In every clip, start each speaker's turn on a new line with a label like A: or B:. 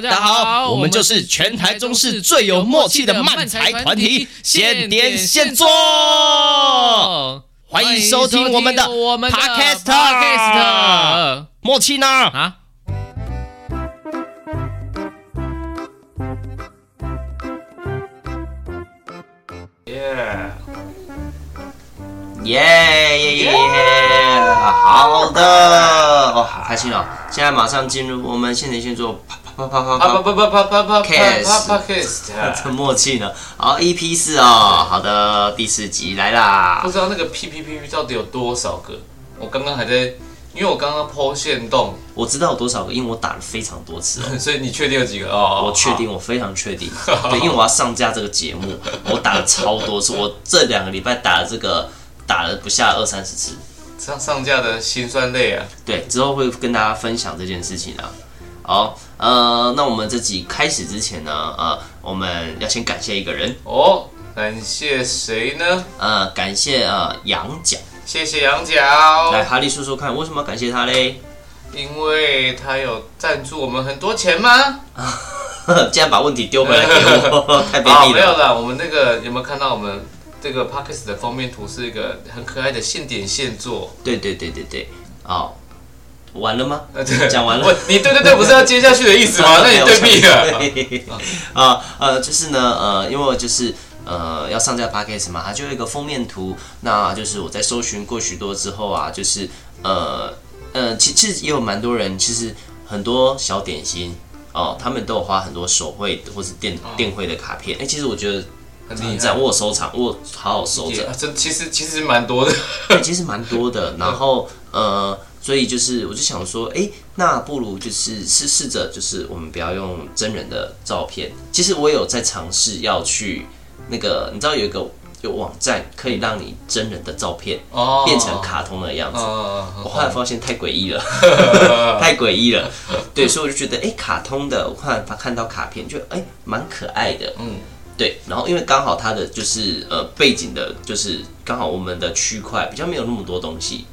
A: 大家好，我们就是全台中市最有默契的漫才团体，现点现做，欢迎收听我们的 Podcast，默契呢？啊？
B: 耶耶耶耶！好的，哦，好开心哦！现在马上进入我们现在先做。啪啪啪啪啪啪啪啪啪 cast，这默契呢？好，EP 四哦，好的，第四集来啦。
C: 不知道那个 P P P P 到底有多少个？我刚刚还在，因为我刚刚 po 限动，
B: 我知道有多少个，因为我打了非常多次哦。
C: 所以你确定有几个？哦，
B: 我确定，我非常确定。对，因为我要上架这个节目，我打了超多次。我这两个礼拜打了这个，打了不下二三十次。
C: 上上架的辛酸泪啊！
B: 对，之后会跟大家分享这件事情啊。好，呃，那我们这集开始之前呢，呃，我们要先感谢一个人
C: 哦，感谢谁呢？
B: 呃，感谢呃羊角，
C: 谢谢羊角。
B: 来，哈利说说看，为什么要感谢他嘞？
C: 因为他有赞助我们很多钱吗？
B: 竟然把问题丢回来给我，太卑鄙了。
C: 哦，没有啦，我们那个有没有看到我们这个 Podcast 的封面图是一个很可爱的现点现做？
B: 对对对对对，哦。完了吗？讲完了。
C: 你对对对，不是要接下去的意思吗？那你对屁了。
B: 啊 呃，就是呢，呃，因为就是呃要上架 podcast 嘛，它就有一个封面图。那就是我在搜寻过许多之后啊，就是呃呃，其其实也有蛮多人，其实很多小点心哦，他们都有花很多手绘或是电电绘的卡片。哎、欸，其实我觉得很厉害，我收藏，我好好收着。
C: 这其实其实蛮多的，对
B: 其实蛮多的。然后呃。所以就是，我就想说，哎、欸，那不如就是试试着，就是我们不要用真人的照片。其实我有在尝试要去那个，你知道有一个有网站可以让你真人的照片变成卡通的样子。我后来发现太诡异了，太诡异了。对，所以我就觉得，哎、欸，卡通的，我看他看到卡片就哎蛮可爱的。嗯，对。然后因为刚好它的就是呃背景的，就是刚好我们的区块比较没有那么多东西。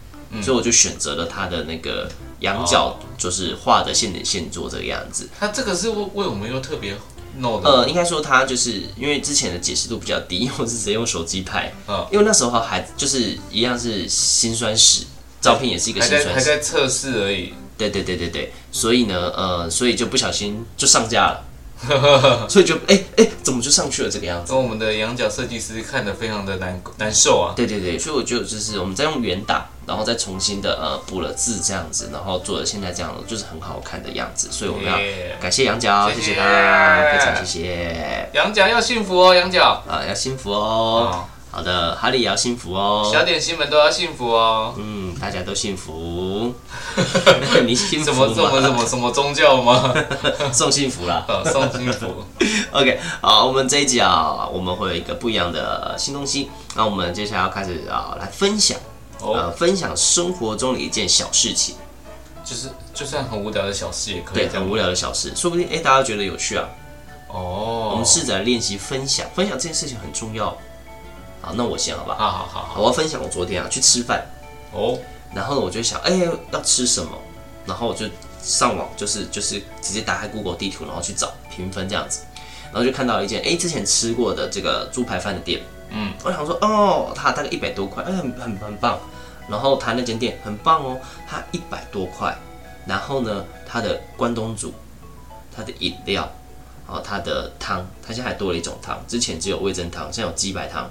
B: 所以我就选择了它的那个羊角，就是画的现点现做这个样子。
C: 他这个是为为我们又特别弄的。
B: 呃，应该说它就是因为之前的解释度比较低，因为我是直接用手机拍。因为那时候还就是一样是辛酸史，照片也是一个辛酸史，
C: 还在测试而已。
B: 对对对对对，所以呢，呃，所以就不小心就上架了。所以就哎哎、欸欸，怎么就上去了这个样子？
C: 跟我们的羊角设计师看得非常的难难受啊。
B: 对对对，所以我觉得就是我们再用圆打，然后再重新的呃补了字这样子，然后做了现在这样就是很好看的样子。所以我们要感谢羊角，谢谢，他，非常谢谢。
C: 羊角要幸福哦，羊角
B: 啊要幸福哦。哦好的，哈利也要幸福哦，
C: 小点心们都要幸福哦。
B: 嗯，大家都幸福。你幸福
C: 什么什么什么什么宗教吗？
B: 送幸福啦，
C: 送幸福。
B: OK，好，我们这一集啊，我们会有一个不一样的新东西。那我们接下来要开始啊，来分享，呃，分享生活中的一件小事情，
C: 就是就算很无聊的小事也可以。
B: 对，很无聊的小事，说不定哎，大家觉得有趣啊。哦，我们试着练习分享，分享这件事情很重要。好，那我先好吧。
C: 好好好，
B: 好，我要分享我昨天啊去吃饭哦，然后呢我就想，哎、欸，要吃什么？然后我就上网，就是就是直接打开 Google 地图，然后去找评分这样子，然后就看到了一间哎、欸、之前吃过的这个猪排饭的店，嗯，我想说哦，它大概一百多块，哎、欸，很很很棒。然后它那间店很棒哦，它一百多块，然后呢它的关东煮，它的饮料，然后它的汤，它现在还多了一种汤，之前只有味增汤，现在有鸡白汤。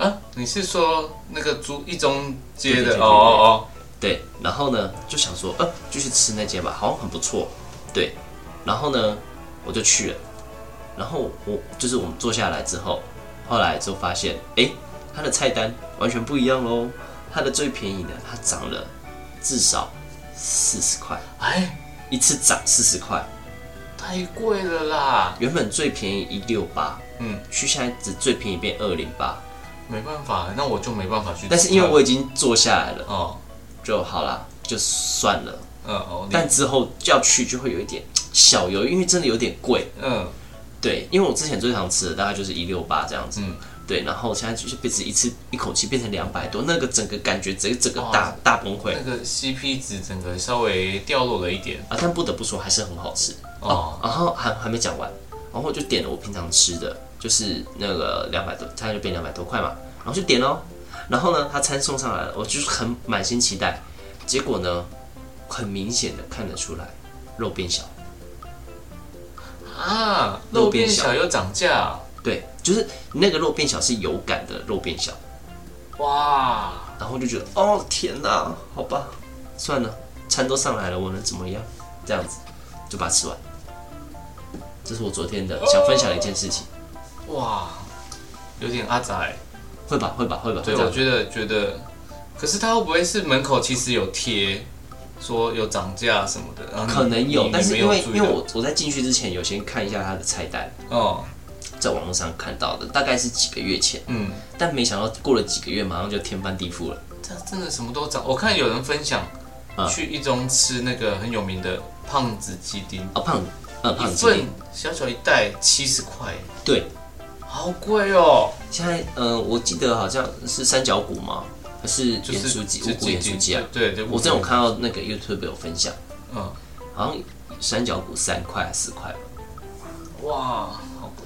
C: 啊，你是说那个租一中街的？哦哦哦，
B: 对，然后呢就想说，呃，就去吃那间吧，好像很不错，对，然后呢我就去了，然后我就是我们坐下来之后，后来就发现，哎，它的菜单完全不一样喽，它的最便宜的它涨了至少四十块，哎，一次涨四十块，
C: 太贵了啦，
B: 原本最便宜一六八，嗯，去现在只最便宜变二零八。
C: 没办法，那我就没办法去。
B: 但是因为我已经坐下来了，哦，就好啦，就算了。嗯哦。但之后要去就会有一点 小犹豫，因为真的有点贵。嗯。对，因为我之前最常吃的大概就是一六八这样子。嗯。对，然后现在就是变成一次一口气变成两百多，那个整个感觉整个整个大大崩溃，
C: 那个 CP 值整个稍微掉落了一点
B: 啊，但不得不说还是很好吃
C: 哦。
B: 然后还还没讲完，然后我就点了我平常吃的，就是那个两百多，它就变两百多块嘛，然后就点喽。然后呢，他餐送上来了，我就是很满心期待，结果呢，很明显的看得出来肉变小
C: 啊，肉变小又涨价。
B: 对，就是那个肉变小是有感的肉变小，
C: 哇！
B: 然后就觉得哦天哪，好吧，算了，餐都上来了，我能怎么样？这样子就把它吃完。这是我昨天的想分享的一件事情。
C: 哇，有点阿宅，
B: 会吧会吧会吧。
C: 对，我觉得觉得，可是他会不会是门口其实有贴说有涨价什么的？
B: 可能有，但是因为因为我我在进去之前有先看一下他的菜单
C: 哦。
B: 在网络上看到的大概是几个月前，嗯，但没想到过了几个月，马上就天翻地覆了。
C: 这真的什么都涨。我看有人分享，去一中吃那个很有名的胖子鸡丁
B: 哦，胖，嗯，胖子一份，
C: 小小一袋七十块，
B: 对，
C: 好贵哦。
B: 现在，嗯，我记得好像是三角骨吗？还是盐酥鸡？五谷盐酥鸡啊？
C: 对对，
B: 我之前有看到那个 YouTube 有分享，
C: 嗯，
B: 好像三角骨三块还是四块？
C: 哇。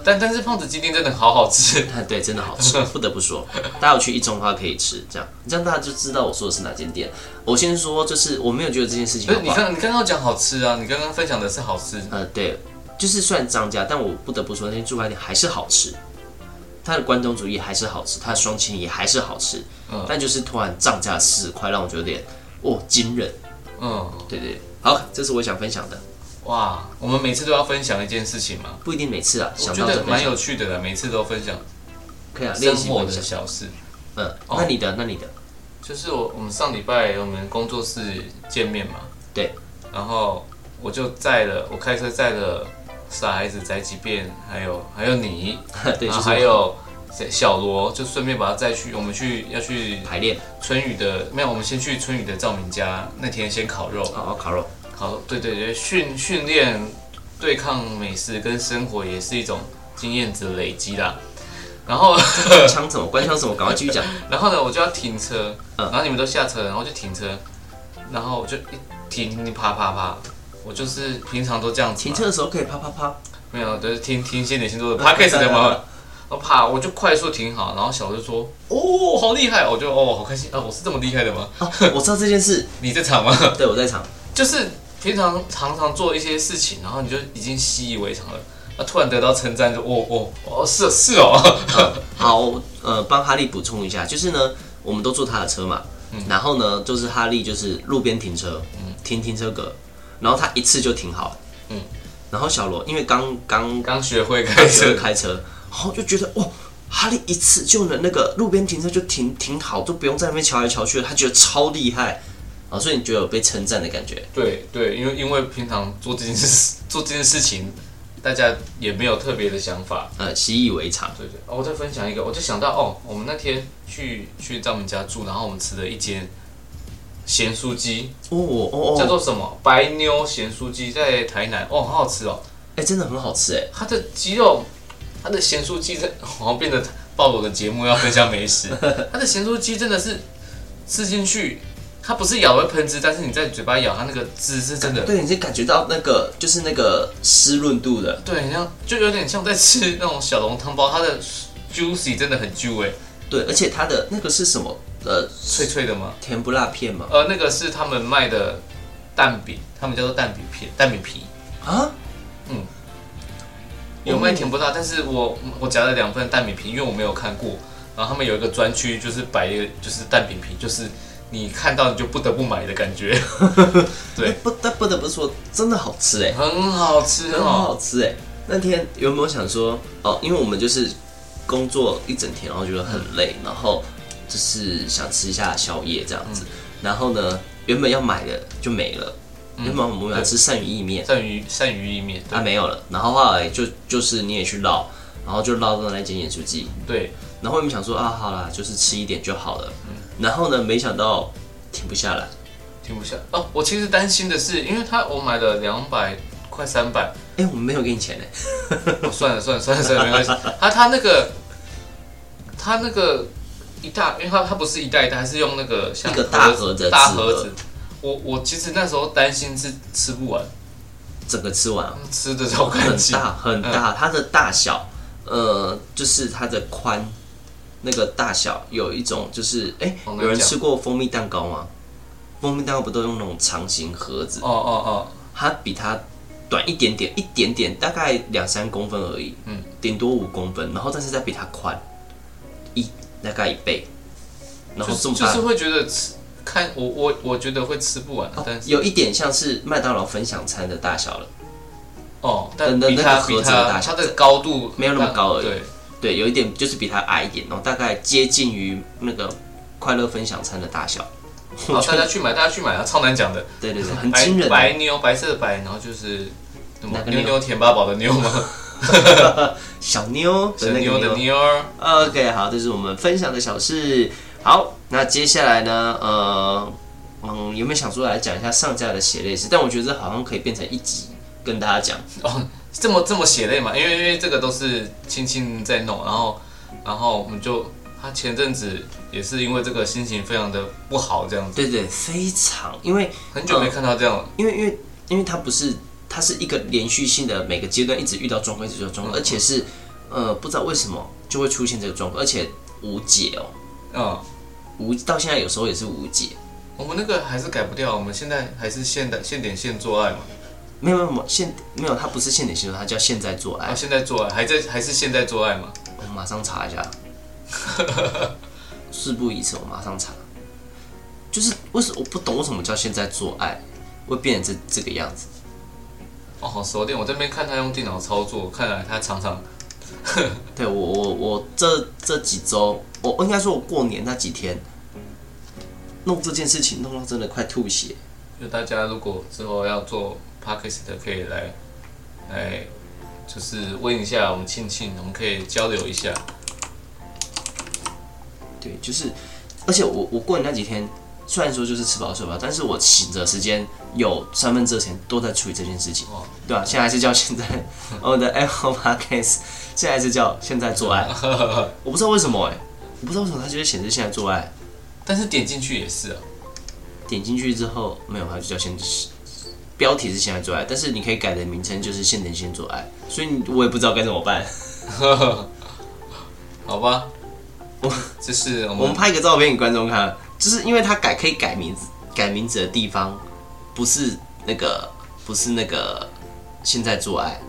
C: 但但是胖子鸡丁真的好好吃，
B: 对，真的好吃，不得不说，大家有去一中的话可以吃，这样，这样大家就知道我说的是哪间店。我先说，就是我没有觉得这件事情好不好，
C: 你刚你刚刚讲好吃啊，你刚刚分享的是好吃，
B: 呃，对，就是算涨价，但我不得不说，那些猪排店还是好吃，它的关东煮也还是好吃，它的双青也还是好吃，嗯，但就是突然涨价四十块，让我觉得有点哦惊人，
C: 嗯，
B: 对对，好，这是我想分享的。
C: 哇，我们每次都要分享一件事情吗？
B: 不一定每次啊，
C: 我觉得蛮有趣的啦，每次都分享。
B: 可以啊，
C: 生活的小事。
B: 嗯，那你的，那你的，
C: 就是我我们上礼拜我们工作室见面嘛，
B: 对，
C: 然后我就载了，我开车载了傻孩子宅急便，还有还有你，
B: 对，
C: 还有小罗，就顺便把他载去，我们去要去
B: 排练
C: 春雨的，没有，我们先去春雨的照明家，那天先烤肉，
B: 好，烤肉。
C: 好，对对对，训训练对抗美食跟生活也是一种经验值累积啦。然后
B: 枪什么？关枪什么？赶快继续讲。
C: 然后呢，我就要停车，然后你们都下车，然后就停车，然后我就一停，你啪啪啪，我就是平常都这样子。
B: 停车的时候可以啪啪啪？
C: 没有，就是听听些点星座的 podcast 的嘛。我啪，我就快速停好，然后小就说：“哦，好厉害！”我就哦，好开心啊！我是这么厉害的吗？
B: 我知道这件事。
C: 你在场吗？
B: 对，我在场。
C: 就是。平常常常做一些事情，然后你就已经习以为常了，啊，突然得到称赞，就哦哦哦，是是哦。
B: 好，呃，帮哈利补充一下，就是呢，我们都坐他的车嘛，嗯、然后呢，就是哈利就是路边停车，嗯、停停车格，然后他一次就停好了，嗯，然后小罗因为刚刚
C: 刚学会开车
B: 开车，然后就觉得哦，哈利一次就能那个路边停车就停停好，都不用在那边瞧来瞧去了，他觉得超厉害。哦，所以你觉得有被称赞的感觉？
C: 对对，因为因为平常做这件事做这件事情，大家也没有特别的想法，
B: 呃，习以为常。
C: 对对，哦，我再分享一个，我就想到哦，我们那天去去在我们家住，然后我们吃了一间咸酥鸡，
B: 哦哦哦，
C: 叫做什么白妞咸酥鸡，在台南，哦，好好吃哦，
B: 哎，真的很好吃哎，
C: 它的鸡肉，它的咸酥鸡，好像变得暴露的节目要分享美食，它的咸酥鸡真的是吃进去。它不是咬会喷汁，但是你在嘴巴咬它那个汁是真的。
B: 对，你是感觉到那个就是那个湿润度的。
C: 对，像就有点像在吃那种小笼汤包，它的 juicy 真的很 juicy。
B: 对，而且它的那个是什么？呃，
C: 脆脆的吗？
B: 甜不辣片吗？
C: 呃，那个是他们卖的蛋饼，他们叫做蛋饼片、蛋饼皮
B: 啊。
C: 嗯，有卖甜不辣，但是我我夹了两份蛋饼皮，因为我没有看过。然后他们有一个专区，就是摆一个就是蛋饼皮，就是。你看到你就不得不买的感觉，对，
B: 不得不得不说，真的好吃哎，
C: 很好吃，
B: 很好吃哎。那天有没有想说哦？因为我们就是工作一整天，然后觉得很累，然后就是想吃一下宵夜这样子。然后呢，原本要买的就没了，原本我们要吃鳝鱼意面，
C: 鳝鱼鳝鱼意面
B: 它没有了。然后后来就就是你也去捞，然后就捞到那间盐酥鸡，
C: 对。
B: 然后我们想说啊，好啦，就是吃一点就好了。然后呢，没想到停不下来，
C: 停不下哦。我其实担心的是，因为他我买了两百快三百，
B: 哎，我们没有给你钱呢。
C: 哦，算了算了算了算了，没关系。他他那个他那个一大，因为它它不是一袋一袋，它是用那个像
B: 一个大盒子
C: 大盒子。我我其实那时候担心是吃不完，
B: 整个吃完，
C: 吃的超干净，
B: 很大很大，它的大小，呃，就是它的宽，那个大小有一种就是，哎，有人吃过蜂蜜蛋糕吗？蜂蜜蛋糕不都用那种长形盒子？
C: 哦哦哦，
B: 它比它短一点点，一点点，大概两三公分而已，嗯，顶多五公分，然后但是再比它宽。一大概一倍，然后这么大，
C: 就是会觉得吃。看我我我觉得会吃不完，但是
B: 有一点像是麦当劳分享餐的大小了。
C: 哦，但比它盒子的大小，它的高度
B: 没有那么高而已。
C: 对
B: 对，有一点就是比它矮一点，然后大概接近于那个快乐分享餐的大小。
C: 好，大家去买，大家去买啊！超难讲的。
B: 对对对，很惊人。
C: 白牛，白色的白，然后就是什么妞妞甜八宝的牛吗？
B: 小妞，
C: 小妞的妞。
B: OK，好，这是我们分享的小事。好，那接下来呢？呃，嗯，有没有想说来讲一下上架的血泪史？但我觉得这好像可以变成一集跟大家讲
C: 哦。这么这么血泪嘛？因为因为这个都是青青在弄，然后然后我们就他前阵子也是因为这个心情非常的不好，这样子。
B: 对对，非常，因为
C: 很久没看到这样了。
B: 因为因为因为他不是，他是一个连续性的，每个阶段一直遇到状况，一直遇到状况，而且是呃不知道为什么就会出现这个状况，而且无解哦。嗯。无到现在有时候也是无解，
C: 我们那个还是改不掉，我们现在还是现代现点现做爱嘛？
B: 没有没有没有现没有，它不是现点现做，它叫现在做爱。
C: 啊，现在做爱还在还是现在做爱吗？
B: 我马上查一下，事不宜迟，我马上查。就是为什么我不懂为什么叫现在做爱会变成这这个样子？
C: 哦，好熟练，我这边看他用电脑操作，看来他常常。
B: 对我我我这这几周。我应该说，我过年那几天弄这件事情，弄到真的快吐血。
C: 就大家如果之后要做 podcast 的，可以来来，就是问一下我们庆庆，我们可以交流一下。
B: 对，就是，而且我我过年那几天，虽然说就是吃饱睡饱，但是我醒着时间有三分之二时间都在处理这件事情。哦，对啊，现在还是叫现在 我的 Apple Podcast，现在还是叫现在做爱。我不知道为什么哎、欸。我不知道为什么它就会显示现在做爱，
C: 但是点进去也是啊。
B: 点进去之后没有，它就叫现在，标题是现在做爱，但是你可以改的名称就是现点现做爱，所以我也不知道该怎么办。
C: 好吧，我这是我们，
B: 我们拍一个照片给观众看，就是因为它改可以改名字，改名字的地方不是那个不是那个现在做爱，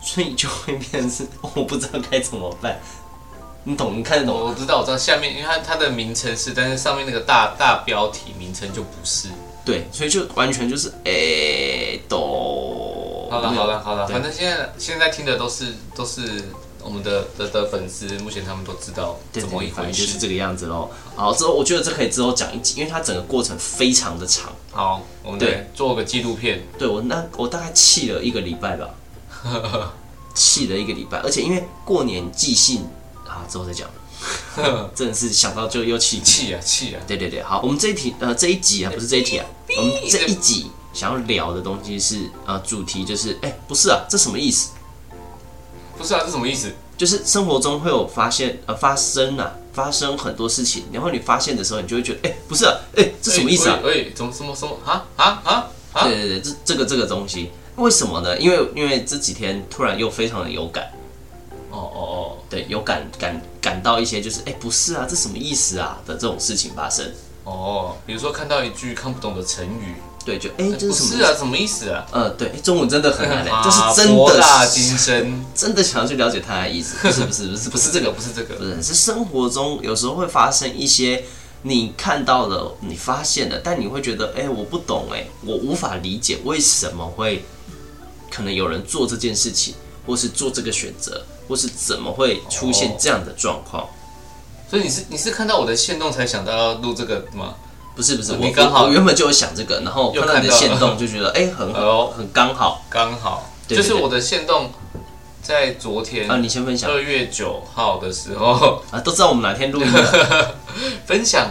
B: 所以就会变成 我不知道该怎么办。你懂？你看得懂？
C: 我知道，我知道。下面因为它它的名称是，但是上面那个大大标题名称就不是。
B: 对，所以就完全就是诶，都。
C: 好了好了好了，反正现在现在听的都是都是我们的的的粉丝，目前他们都知道怎么一回事，
B: 就是这个样子喽。好，之后我觉得这可以之后讲一集，因为它整个过程非常的长。
C: 好，我们对做个纪录片。
B: 对我那我大概气了一个礼拜吧，气了一个礼拜，而且因为过年寄信。啊，之后再讲。真的是想到就又气
C: 气啊气啊！
B: 对对对，好，我们这一题呃这一集啊不是这一题啊，我们这一集想要聊的东西是呃主题就是哎、欸、不是啊，这什么意思？
C: 不是啊，这什么意思？
B: 就是生活中会有发现呃发生啊发生很多事情，然后你发现的时候，你就会觉得哎、欸、不是啊，哎、欸、这什么意思啊？
C: 哎、怎么什么什么啊啊啊？
B: 对对对，这这个这个东西为什么呢？因为因为这几天突然又非常的有感。
C: 哦哦哦，
B: 对，有感感感到一些就是，哎，不是啊，这什么意思啊的这种事情发生。
C: 哦，比如说看到一句看不懂的成语，
B: 对，就哎，这是什么？
C: 是啊，什么意思啊？
B: 呃，对，中文真的很难，就是真的博
C: 大精深，
B: 真的想要去了解它的意思。不是不是不是 不是这个，
C: 不是这个，
B: 不是是生活中有时候会发生一些你看到了、你发现了，但你会觉得，哎，我不懂，哎，我无法理解为什么会可能有人做这件事情，或是做这个选择。或是怎么会出现这样的状况？哦，
C: 所以你是你是看到我的限动才想到要录这个吗？
B: 不是不是，我刚好我原本就有想这个，然后看到你的限动就觉得哎、欸、很好很刚好。
C: 刚好，就是我的线动在昨天
B: 啊，你先分享。
C: 二月九号的时候
B: 啊，都知道我们哪天录音的
C: 分享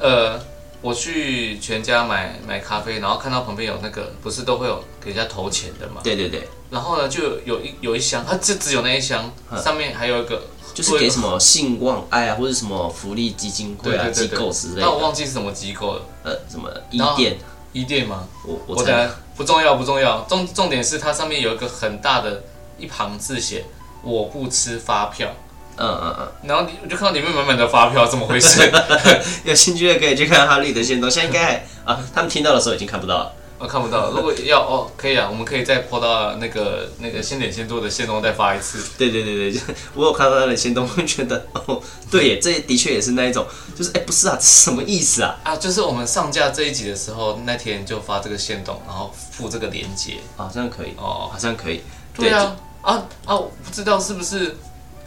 C: 呃。我去全家买买咖啡，然后看到旁边有那个，不是都会有给人家投钱的嘛？
B: 对对对。
C: 然后呢，就有一有一箱，它就只有那一箱，上面还有一个
B: 就是给什么信望爱啊，或者什么福利基金会啊机构之类的。
C: 那我忘记是什么机构了。
B: 呃，什么伊甸？
C: 伊甸吗？
B: 我我
C: 我猜不重要，不重要。重重点是它上面有一个很大的一行字写“我不吃发票”。
B: 嗯嗯嗯。
C: 然后你我就看到里面满满的发票，怎么回事？
B: 有兴趣的可以去看哈利的线动，现在应该啊，他们听到的时候已经看不到了。
C: 我、哦、看不到，如果要哦，可以啊，我们可以再 po 到那个那个先点先做的线动再发一次。
B: 对对对对，我有看到他的限动，会觉得哦，对耶，这的确也是那一种，就是哎，不是啊，这是什么意思啊？
C: 啊，就是我们上架这一集的时候，那天就发这个线动，然后附这个链接，
B: 好像可以哦，好像可以。
C: 对啊，啊啊，我不知道是不是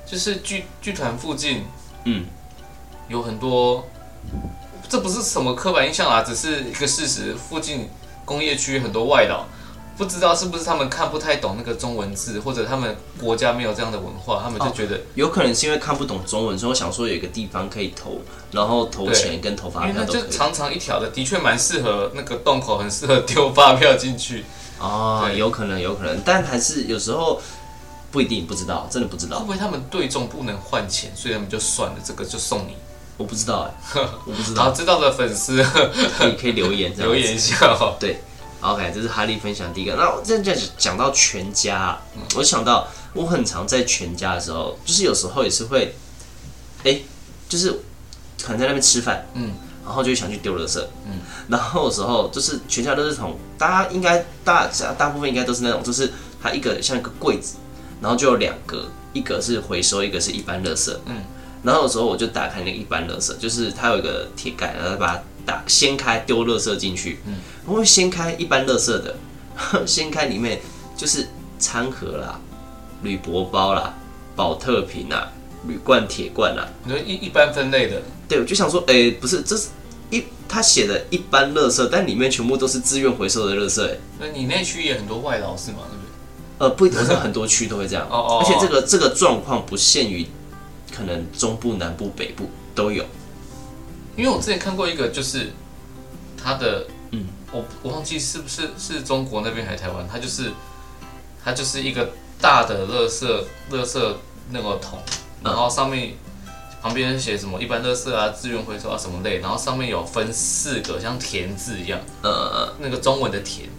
C: 就是剧剧团附近，嗯，有很多，这不是什么刻板印象啊，只是一个事实，附近。工业区很多外劳，不知道是不是他们看不太懂那个中文字，或者他们国家没有这样的文化，他们就觉得、哦、
B: 有可能是因为看不懂中文，所以我想说有一个地方可以投，然后投钱跟投发票都可以。
C: 就长长一条的，的确蛮适合那个洞口，很适合丢发票进去。
B: 哦，有可能，有可能，但还是有时候不一定，不知道，真的不知道。
C: 会不会他们对中不能换钱，所以他们就算了，这个就送你？
B: 我不知道哎，我不知道。
C: 知道的粉丝
B: 可以可以留言
C: 留言一下
B: 哦。对，OK，这是哈利分享第一个。那我这样讲到全家，我想到我很常在全家的时候，就是有时候也是会，哎，就是可能在那边吃饭，嗯，然后就想去丢垃圾，嗯，然后有时候就是全家都是从大家应该大家大部分应该都是那种，就是它一个像一个柜子，然后就有两个，一个是回收，一个是一般垃圾，嗯。然后有时候我就打开那个一般垃圾，就是它有一个铁盖，然后把它打掀开丢垃圾进去。嗯，我会掀开一般垃圾的，掀开里面就是餐盒啦、铝箔包啦、保特瓶啦、铝罐、铁罐啦。
C: 你说一一般分类的？
B: 对，我就想说，哎，不是，这是一他写的一般垃圾，但里面全部都是自愿回收的垃圾。哎，
C: 那你那区也很多外劳是吗？对不对？
B: 呃，不一定，是很多区都会这样。哦哦。而且这个这个状况不限于。可能中部、南部、北部都有，
C: 因为我之前看过一个，就是他的，嗯，我我忘记是不是是中国那边还是台湾，它就是它就是一个大的垃圾垃圾那个桶，然后上面旁边写什么一般垃圾啊、资源回收啊什么类，然后上面有分四个像田字一样，呃，那个中文的田。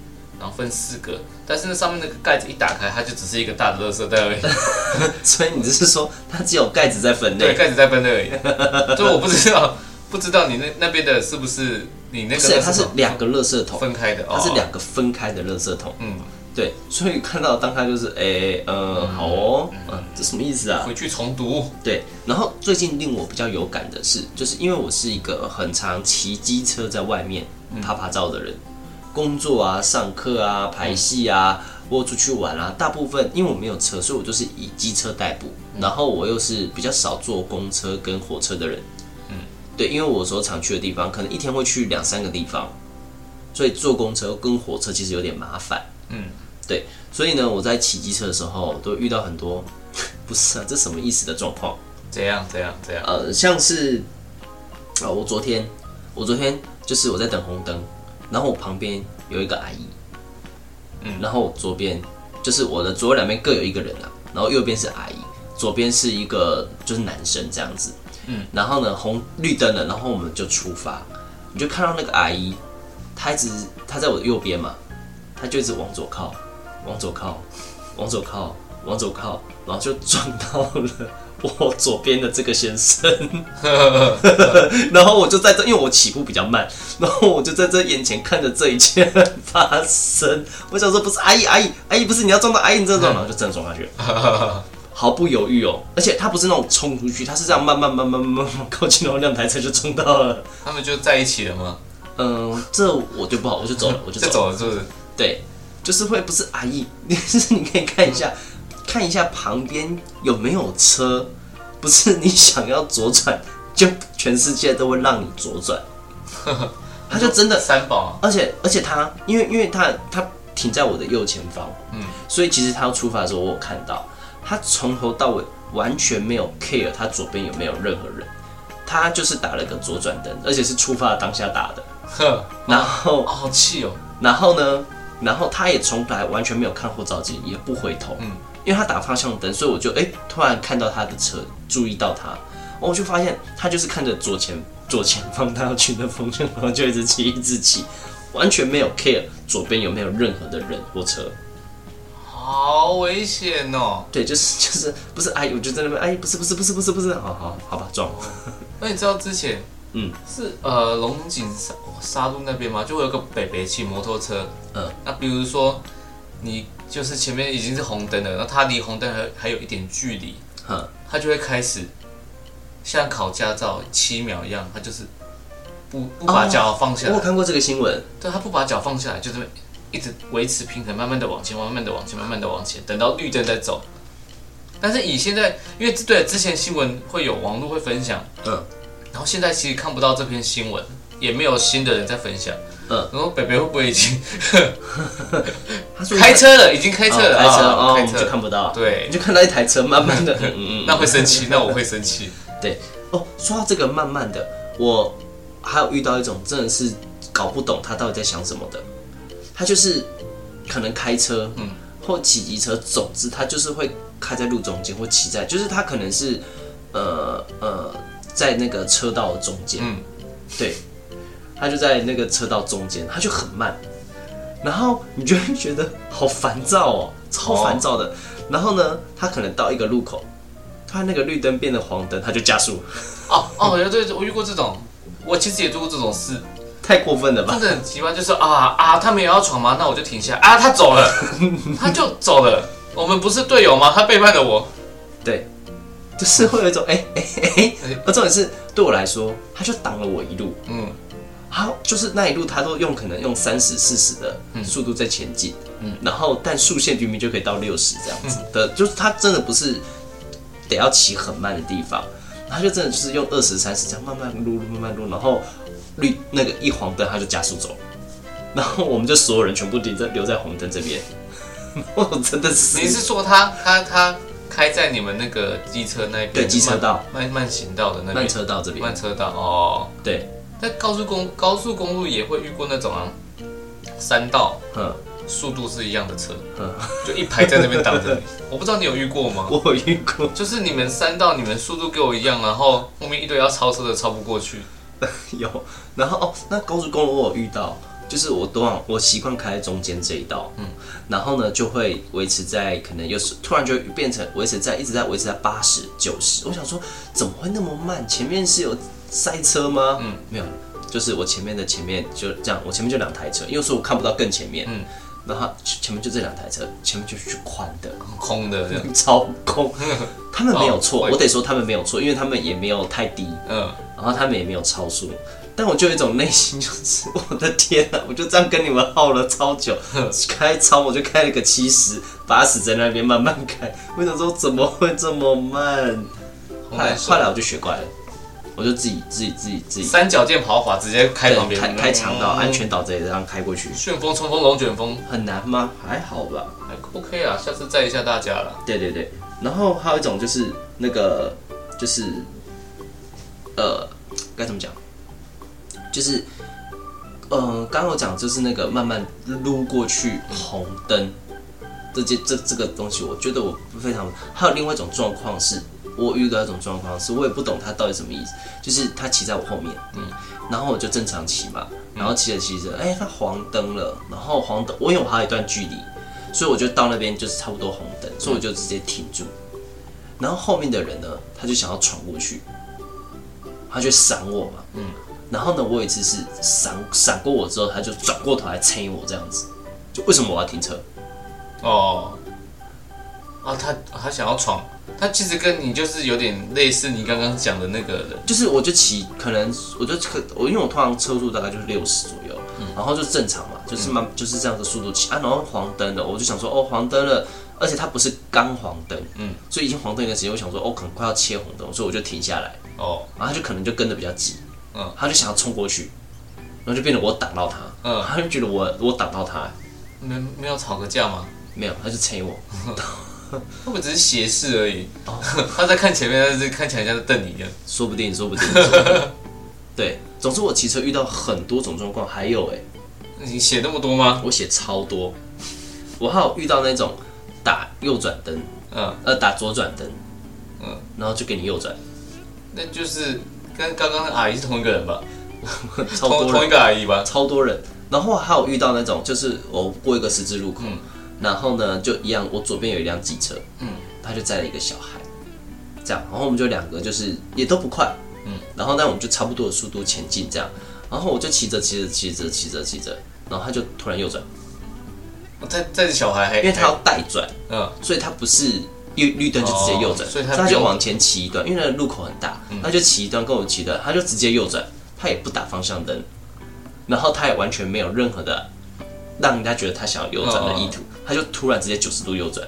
C: 然后分四个，但是那上面那个盖子一打开，它就只是一个大的垃圾袋而已。
B: 所以你只是说它只有盖子在分类？
C: 对，盖子在分类而已。就我不知道，不知道你那那边的是不是你那个？
B: 是，它是两个垃圾桶
C: 分开的，
B: 它是两个分开的垃圾桶。嗯，对。所以看到当它就是，哎，呃，好哦，嗯，这什么意思啊？
C: 回去重读。
B: 对。然后最近令我比较有感的是，就是因为我是一个很常骑机车在外面啪啪照的人。工作啊，上课啊，排戏啊，或出去玩啊，大部分因为我没有车，所以我就是以机车代步。然后我又是比较少坐公车跟火车的人，嗯，对，因为我所常去的地方，可能一天会去两三个地方，所以坐公车跟火车其实有点麻烦，嗯，对，所以呢，我在骑机车的时候都遇到很多，不是啊，这什么意思的状况？
C: 怎样？怎样？怎样？
B: 呃，像是啊，我昨天，我昨天就是我在等红灯。然后我旁边有一个阿姨，嗯，然后左边就是我的左右两边各有一个人啊，然后右边是阿姨，左边是一个就是男生这样子，嗯，然后呢红绿灯了，然后我们就出发，你就看到那个阿姨，她一直她在我的右边嘛，她就一直往左靠，往左靠，往左靠，往左靠，然后就撞到了。我左边的这个先生，然后我就在这，因为我起步比较慢，然后我就在这眼前看着这一切发生。我想说，不是阿姨，阿姨，阿姨，不是你要撞到阿姨，你 这种，然后就真的撞下去了，毫不犹豫哦。而且他不是那种冲出去，他是这样慢慢慢慢慢慢靠近，然后两台车就冲到了。
C: 他们就在一起了吗？
B: 嗯，这我就不好，我就走了，我就走了，
C: 是不是？
B: 对，就是会不是阿姨，你是你可以看一下。看一下旁边有没有车，不是你想要左转，就全世界都会让你左转。他就真的
C: 三宝，
B: 而且而且他，因为因为他他停在我的右前方，嗯，所以其实他要出发的时候，我有看到他从头到尾完全没有 care 他左边有没有任何人，他就是打了个左转灯，而且是出发的当下打的。呵，然后
C: 好气哦，
B: 然后呢，然后他也从来完全没有看后照镜，也不回头，嗯。因为他打方向灯，所以我就哎、欸、突然看到他的车，注意到他，我就发现他就是看着左前左前方他要去的方向，然后就一直骑一直骑，完全没有 care 左边有没有任何的人或车。
C: 好危险哦！
B: 对，就是就是不是哎，我就在那边哎，不是不是不是不是不是，好好好吧，撞。
C: 那你知道之前 嗯是呃龙井沙沙路那边吗？就会有个北北骑摩托车，嗯，那比如说你就是前面已经是红灯了，然后他离红灯还还有一点距离，嗯，他就会开始像考驾照七秒一样，他就是不不把脚放下来。
B: 我有看过这个新闻，
C: 对，他不把脚放下来，就是。一直维持平衡，慢慢的往前，慢慢的往前，慢慢的往前，等到绿灯再走。但是以现在，因为对之前新闻会有网络会分享，嗯，然后现在其实看不到这篇新闻，也没有新的人在分享，嗯，然后北北会不会已经 开车了？已经开车了，
B: 开车哦，开车。就看不到，
C: 对，
B: 你就看到一台车慢慢的，嗯
C: 嗯，那会生气，那我会生气，
B: 对，哦，说到这个慢慢的，我还有遇到一种真的是搞不懂他到底在想什么的。他就是可能开车，嗯，或骑机车，总之他就是会开在路中间，或骑在，就是他可能是，呃呃，在那个车道中间，嗯，对，他就在那个车道中间，他就很慢，然后你就会觉得好烦躁哦，超烦躁的。然后呢，他可能到一个路口，突然那个绿灯变成黄灯，他就加速。
C: 哦哦，对对，我遇过这种，我其实也做过这种事。
B: 太过分了吧！
C: 真的很奇怪，就是啊啊，他们也要闯吗？那我就停下啊，他走了，他就走了。我们不是队友吗？他背叛了我。
B: 对，就是会有一种哎哎哎，而重点是对我来说，他就挡了我一路。嗯，好，就是那一路他都用可能用三十四十的速度在前进。嗯，然后但速限明明就可以到六十这样子的，就是他真的不是得要骑很慢的地方，他就真的就是用二十三十这样慢慢撸撸慢慢撸，然后。绿那个一黄灯，他就加速走，然后我们就所有人全部停在留在红灯这边。我真的是，
C: 你是说他他他开在你们那个机车那边？
B: 对，机车道
C: 慢慢行道的那边。
B: 慢车道这边。
C: 慢车道哦，
B: 对。
C: 在高速公高速公路也会遇过那种啊，三道，嗯，速度是一样的车，嗯，就一排在那边挡着你。我不知道你有遇过吗？
B: 我有遇过，
C: 就是你们三道，你们速度跟我一样，然后后面一堆要超车的超不过去。
B: 有，然后哦，那高速公路我有遇到，就是我都往我习惯开在中间这一道，嗯，然后呢就会维持在可能有时突然就变成维持在一直在维持在八十九十，我想说怎么会那么慢？前面是有塞车吗？嗯，没有，就是我前面的前面就这样，我前面就两台车，因为说我看不到更前面，嗯，然后前面就这两台车，前面就是宽的，
C: 空的，
B: 超空，他们没有错，我得说他们没有错，因为他们也没有太低，嗯。然后他们也没有超速，但我就有一种内心就是，我的天呐，我就这样跟你们耗了超久，开超我就开了个七十八十在那边慢慢开，我想说怎么会这么慢？后来后来我就学乖了，我就自己自己自己自己
C: 三角箭跑法直接开旁边
B: 开开长道安全岛这里这样开过去，
C: 旋风冲锋龙卷风
B: 很难吗？还好吧，
C: 还 OK 啊，下次载一下大家了。
B: 对对对，然后还有一种就是那个就是。呃，该怎么讲？就是，呃，刚刚我讲就是那个慢慢撸过去红灯，这件这这个东西，我觉得我非常。还有另外一种状况是，我遇到一种状况是，我也不懂他到底什么意思。就是他骑在我后面，嗯，然后我就正常骑嘛，然后骑着骑着，哎，他黄灯了，然后黄灯，我因为我还有一段距离，所以我就到那边就是差不多红灯，所以我就直接停住。然后后面的人呢，他就想要闯过去。他就闪我嘛，嗯，然后呢，我有一次是闪闪过我之后，他就转过头来催我这样子，就为什么我要停车？哦，
C: 啊，他他想要闯，他其实跟你就是有点类似，你刚刚讲的那个人，
B: 就是我就骑，可能我就可我因为我通常车速大概就是六十左右，嗯，然后就正常嘛，就是慢就是这样的速度骑。啊，然后黄灯了，我就想说哦黄灯了，而且它不是刚黄灯，嗯，所以已经黄灯一段时间，我想说哦可能快要切红灯，所以我就停下来。哦，然后他就可能就跟得比较急，嗯，他就想要冲过去，然后就变得我挡到他，嗯，他就觉得我我挡到他，
C: 没没有吵个架吗？
B: 没有，他就催我，
C: 会不会只是斜视而已？哦，他在看前面，但是看起来像在瞪你一样，
B: 说不定，说不定。对，总之我骑车遇到很多种状况，还有哎，
C: 你写那么多吗？
B: 我写超多，我还有遇到那种打右转灯，
C: 嗯
B: 呃，打左转灯，
C: 嗯，
B: 然后就给你右转，
C: 那就是跟刚刚的阿姨是同一个人吧？
B: 超多人
C: 同同一个阿姨吧？
B: 超多人。然后还有遇到那种，就是我过一个十字路口，
C: 嗯
B: 然后呢就一样，我左边有一辆机车，
C: 嗯，
B: 他就载了一个小孩，这样，然后我们就两个就是也都不快，
C: 嗯，
B: 然后呢我们就差不多的速度前进这样，然后我就骑着骑着骑着骑着骑着，然后他就突然右转，
C: 在在这小孩还
B: 因为他要带转，
C: 嗯。
B: 所以他不是绿绿灯就直接右转，
C: 哦所以他
B: 他就往前骑一段，因为那个路口很大，他就骑一段跟我骑一段，他就直接右转，他也不打方向灯，然后他也完全没有任何的让人家觉得他想要右转的意图，他就突然直接九十度右转，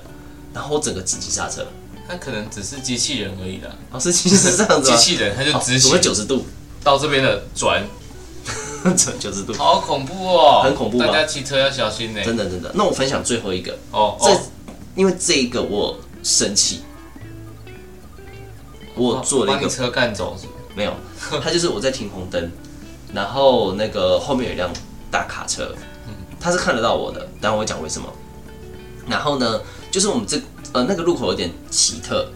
B: 然后我整个紧急刹车，
C: 他可能只是机器人而已啦。
B: 老师其实是这样子
C: 机
B: 吗？
C: 器人他就
B: 哦
C: 直行
B: 九十度？
C: 到这边的转，
B: 九十度，
C: 好恐怖哦！
B: 很恐怖吧
C: 大家骑车要小心呢。
B: 真的真的。那我分享最后一个，这
C: 哦这，
B: 因为这一个我生气，我做了一
C: 个车干走是不是
B: 没有，他就是我在停红灯，然后那个后面有一辆大卡车，他是看得到我的，等下我会讲为什么。然后呢，就是我们这呃那个路口有点奇特，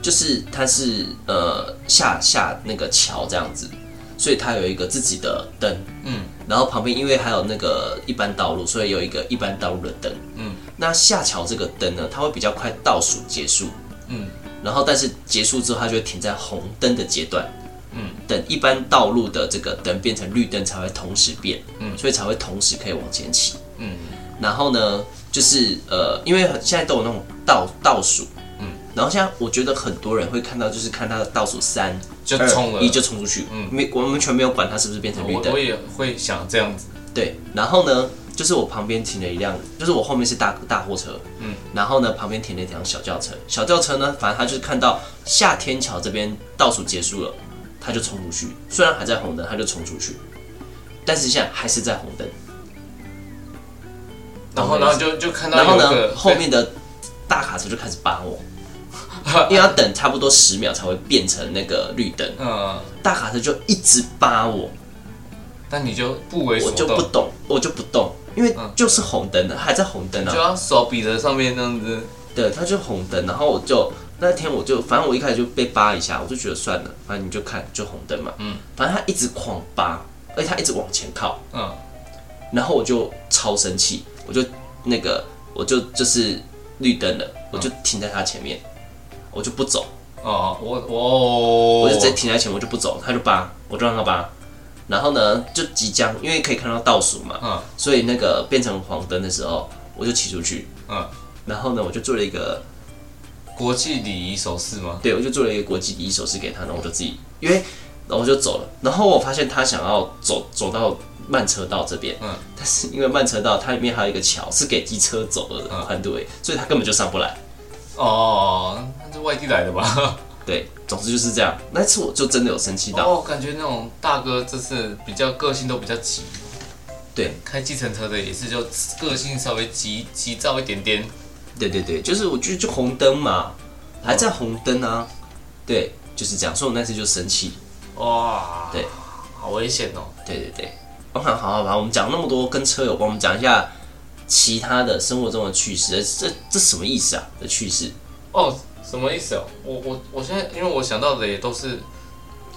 B: 就是它是呃下下那个桥这样子，所以它有一个自己的灯，
C: 嗯，
B: 然后旁边因为还有那个一般道路，所以有一个一般道路的灯，
C: 嗯，
B: 那下桥这个灯呢，它会比较快倒数结束，
C: 嗯，
B: 然后但是结束之后，它就会停在红灯的阶段。
C: 嗯，
B: 等一般道路的这个灯变成绿灯才会同时变，
C: 嗯。
B: 所以才会同时可以往前骑。
C: 嗯，
B: 然后呢，就是呃，因为现在都有那种倒倒数，
C: 嗯，
B: 然后现在我觉得很多人会看到，就是看他的倒数三
C: 就冲了。
B: 一就冲出去，
C: 嗯。
B: 没我们完全没有管它是不是变成绿灯，
C: 我我也会想这样子。
B: 对，然后呢，就是我旁边停了一辆，就是我后面是大大货车，
C: 嗯，
B: 然后呢旁边停了一辆小轿车，小轿车呢，反正他就是看到下天桥这边倒数结束了，他就冲出去，虽然还在红灯，他就冲出去，但是现在还是在红灯，
C: 然后，然后就就看到
B: 然
C: 后
B: 呢，后面的大卡车就开始扒我，因为要等差不多十秒才会变成那个绿灯，
C: 嗯，
B: 大卡车就一直扒我，
C: 但你就不为所
B: 我就不
C: 动，
B: 懂，我就不动，因为
C: 嗯
B: 就是红灯的，还在红灯啊
C: 就。要手比着上面这样子。
B: 对，它就红灯，然后我就那天我就反正我一开始就被扒一下，我就觉得算了，反正你就看就红灯嘛，
C: 嗯，
B: 反正他一直狂扒，而且他一直往前靠，
C: 嗯，
B: 然后我就超生气，我就那个我就就是绿灯了，我就停在他前面，我就不走，
C: 哦，我我。
B: 我就直接停在前面，我就不走，他就扒，我就让他扒，然后呢就即将因为可以看到倒数嘛，
C: 嗯。
B: 所以那个变成黄灯的时候，我就骑出去，
C: 嗯，
B: 然后呢我就做了一个。
C: 国际礼仪手势吗？
B: 对，我就做了一个国际礼仪手势给他，然后我就自己，因为然后我就走了，然后我发现他想要走走到慢车道这边，
C: 嗯，
B: 但是因为慢车道它里面还有一个桥是给机车走的宽度诶，所以他根本就上不来。
C: 哦，那是外地来的吧？
B: 对，总之就是这样。那次我就真的有生气到，
C: 哦，感觉那种大哥这次比较个性都比较急，
B: 对
C: 开计程车的也是就个性稍微急急躁一点点。
B: 对对对，就是我就就红灯嘛，还在红灯啊，对，就是这样。所以我那次就生气，
C: 哇，
B: 对，
C: 好危险哦。
B: 对对对。我看好好吧，我们讲那么多跟车有关，我们讲一下其他的生活中的趣事。这这什么意思啊？的趣事
C: 哦，什么意思哦？我我我现在因为我想到的也都是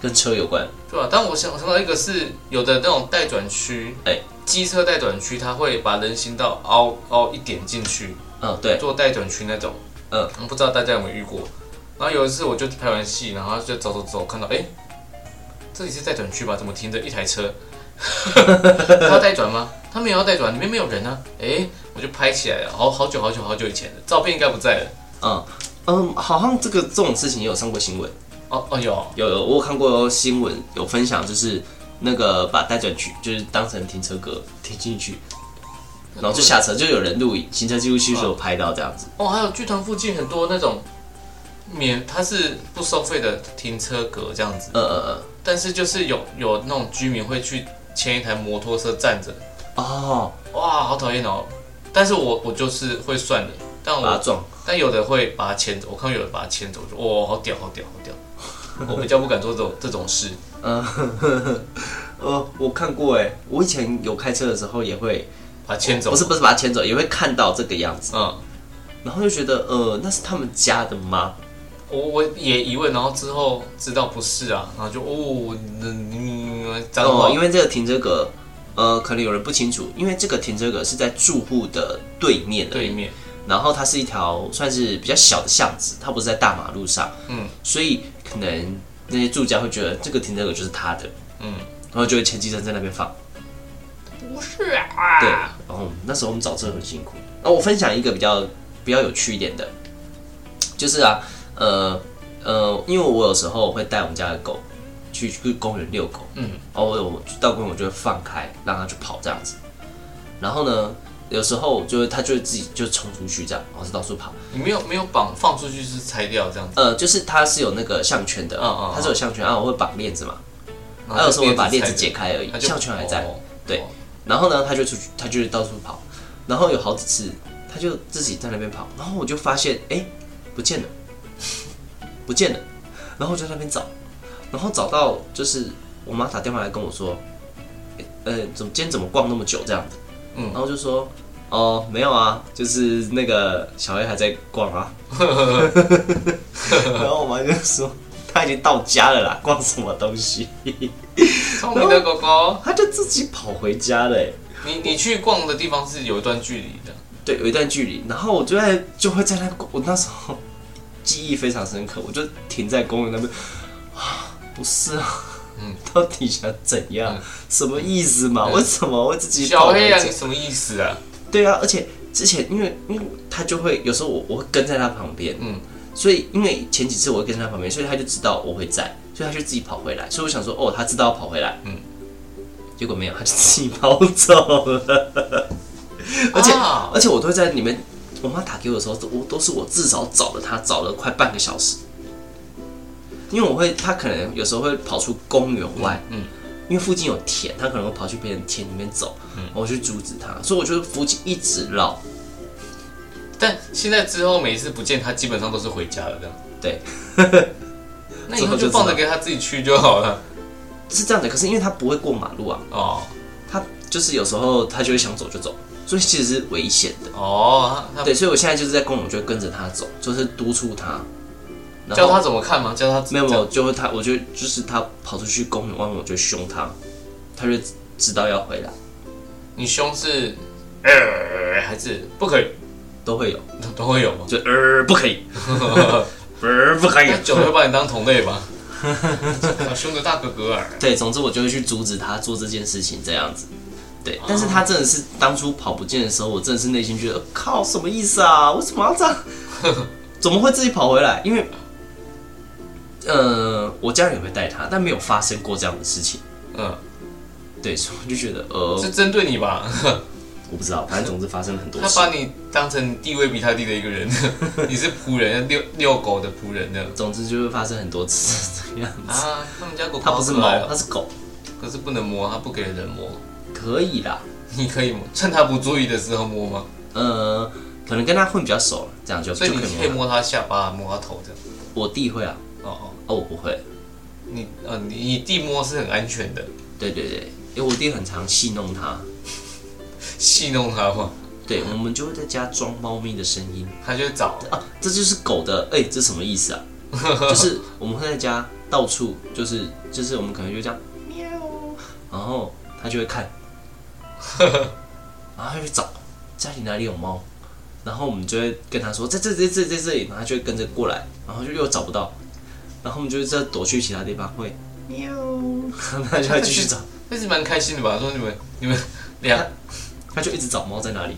B: 跟车有关。
C: 对吧、但我想想到一个是有的那种待转区，
B: 哎
C: 机车待转区，它会把人行道凹凹一点进去，
B: 嗯，对，
C: 做待转区那种。
B: 嗯，
C: 不知道大家有没有遇过？然后有一次我就拍完戏，然后就走走走，看到哎、诶这里是待转区吧？怎么停着一台车？他要待转吗？他没有要待转，里面没有人啊。哎，我就拍起来了，好好久好久好久以前的照片应该不在了。
B: 嗯嗯，好像这个这种事情也有上过新闻，
C: 哦哦有，
B: 有有我有看过新闻有分享，就是那个把待转区就是当成停车格停进去，然后就下车，就有人录影，行车记录器就有拍到这样子。
C: 哦，还有剧团附近很多那种免，它是不收费的停车格这样子，
B: 呃呃
C: 但是就是有有那种居民会去牵一台摩托车站着，
B: 呃，哦，
C: 哇，好讨厌哦。但是我我就是会算的，但我
B: 把撞，
C: 但有的会把它牵走，我看到有人把它牵走，就哇，好屌，好屌，好屌。我比较不敢做这种这种事。
B: 嗯，呃，我看过哎，我以前有开车的时候也会
C: 把它牵走，
B: 不是不是把它牵走，也会看到这个样子。
C: 嗯，
B: 然后就觉得呃，那是他们家的吗？
C: 我我也疑问，然后之后知道不是啊，然后就哦，嗯，
B: 哦，因为这个停车格，呃，可能有人不清楚，因为这个停车格是在住户的对面，
C: 对面，然
B: 后它是一条算是比较小的巷子，它不是在大马路上，
C: 嗯，
B: 所以可能那些住家会觉得这个停车格就是他的，
C: 嗯，
B: 然后就会前机车在那边放，
C: 不是啊，
B: 对，然后那时候我们找车很辛苦，那我分享一个比较比较有趣一点的，就是啊。呃呃，因为我有时候会带我们家的狗去去公园遛狗，
C: 嗯，
B: 然后我有到公园我就会放开让它去跑这样子，然后呢，有时候就会它就会自己就冲出去这样，然后是到处跑。
C: 你没有没有绑放出去是拆掉这样子？
B: 呃，就是它是有那个项圈的，
C: 嗯嗯，
B: 它是有项圈啊，我会绑链子嘛，还有时候我会把链子解开而已，项圈还在，对，然后呢，他就出去，他就到处跑，然后有好几次他就自己在那边跑，然后我就发现哎不见了。不见了，然后我就在那边找，然后找到就是我妈打电话来跟我说，呃，怎么今天怎么逛那么久这样子？
C: 嗯，
B: 然后就说哦没有啊，就是那个小黑还在逛啊。然后我妈就说他已经到家了啦，逛什么东西？
C: 聪明的狗狗，
B: 它就自己跑回家了。
C: 你你去逛的地方是有一段距离的，
B: 对，有一段距离。然后我就在就会在那我那时候。记忆非常深刻，我就停在公园那边 啊，不是啊，嗯，到底想怎样？嗯、什么意思嘛？嗯、为什么我自己
C: 小黑啊？你什么意思啊？
B: 对啊，而且之前因为因为他就会有时候我我会跟在他旁边，
C: 嗯，
B: 所以因为前几次我会跟在他旁边，所以他就知道我会在，所以他就自己跑回来。所以我想说，哦，他知道要跑回来，
C: 嗯，
B: 结果没有，他就自己跑走了。而且、啊、而且我都会在里面。我妈打给我的时候，我都是我至少找了他找了快半个小时，因为我会，他可能有时候会跑出公园外，
C: 嗯，
B: 因为附近有田，他可能会跑去别人田里面走，
C: 嗯，
B: 我去阻止他，所以我觉得附近一直绕。
C: 但现在之后每一次不见他，基本上都是回家了，这样。
B: 对，
C: 那以后就放着给他自己去就好了。
B: 是这样的，可是因为他不会过马路啊，
C: 哦，
B: 他就是有时候他就会想走就走。所以其实是危险的
C: 哦，
B: 对，所以我现在就是在公园，我就会跟着他走，就是督促他，
C: 教他怎么看吗？教他
B: 没有没有，就会他，我就就是他跑出去公园外面，我就凶他，他就知道要回来。
C: 你凶是呃还是不可以？
B: 都会有，
C: 都会有吗？
B: 就呃不可以，呃不可以，
C: 酒会 把你当同类吧？好凶的大哥哥儿！
B: 对，总之我就会去阻止他做这件事情，这样子。对，但是他真的是当初跑不见的时候，我真的是内心觉得，靠，什么意思啊？为什么要这样？怎么会自己跑回来？因为，呃，我家人也会带他，但没有发生过这样的事情。
C: 嗯，
B: 对，所以我就觉得，呃，
C: 是针对你吧？
B: 我不知道，反正总之发生了很多事。
C: 他把你当成地位比他低的一个人，你是仆人，遛遛狗的仆人呢。
B: 总之就会发生很多次这样子
C: 啊。他们家狗
B: 它不是猫，它是狗，
C: 可是不能摸，它不给人摸。
B: 可以啦，
C: 你可以摸，趁他不注意的时候摸吗？
B: 呃，可能跟他混比较熟了，这样就
C: 所以你可以摸他下巴，摸他头这样。
B: 我弟会啊，
C: 哦哦
B: 哦，我不会。
C: 你呃，你弟摸是很安全的。
B: 对对对，因为我弟很常戏弄他，
C: 戏弄他吗？
B: 对，我们就会在家装猫咪的声音，
C: 他就会找。
B: 啊，这就是狗的，哎、欸，这什么意思啊？就是我们会在家到处，就是就是我们可能就这样喵，然后他就会看。然后他去找家里哪里有猫，然后我们就会跟他说在这在这在这里，然后他就会跟着过来，然后就又找不到，然后我们就在躲去其他地方会。喵，他就会继续找，
C: 那是蛮开心的吧？说你们你们俩，
B: 他就一直找猫在哪里，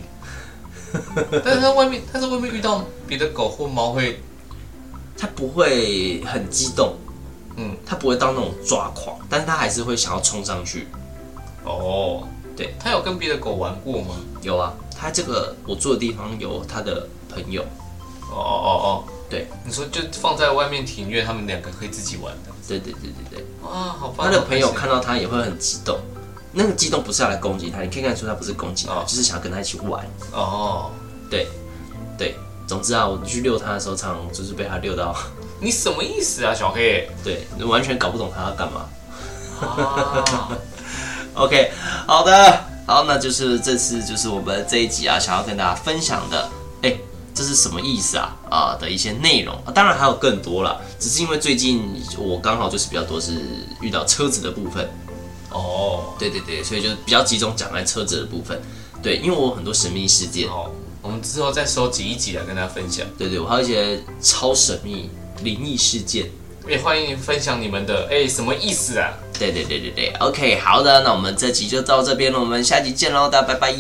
C: 但是他外面，他在外面遇到别的狗或猫会，
B: 他不会很激动，
C: 嗯，
B: 他不会到那种抓狂，但是他还是会想要冲上去。
C: 哦，
B: 对，
C: 他有跟别的狗玩过吗？
B: 有啊，他这个我住的地方有他的朋友。
C: 哦哦哦，
B: 对，
C: 你说就放在外面庭院，他们两个可以自己玩的。
B: 对对对对对。
C: 啊，好棒！
B: 他的朋友看到他也会很激动，那个激动不是要来攻击他，你可以看出他不是攻击哦，就是想要跟他一起玩。
C: 哦，
B: 对对，总之啊，我去遛他的时候，常常就是被他遛到。
C: 你什么意思啊，小黑？
B: 对，你完全搞不懂他要干嘛。
C: 啊。
B: OK，好的，好，那就是这次就是我们这一集啊，想要跟大家分享的。哎，这这是什么意思啊？啊的一些内容，当然还有更多了，只是因为最近我刚好就是比较多是遇到车子的部分。
C: 哦，
B: 对对对，所以就比较集中讲在车子的部分。对，因为我有很多神秘事件。
C: 哦，我们之后再收集一集来跟大家分享。
B: 对对，我还有一些超神秘灵异事件，
C: 也欢迎分享你们的。哎，什么意思啊？
B: 对对对对对，OK，好的，那我们这集就到这边了，我们下集见喽，大家拜拜。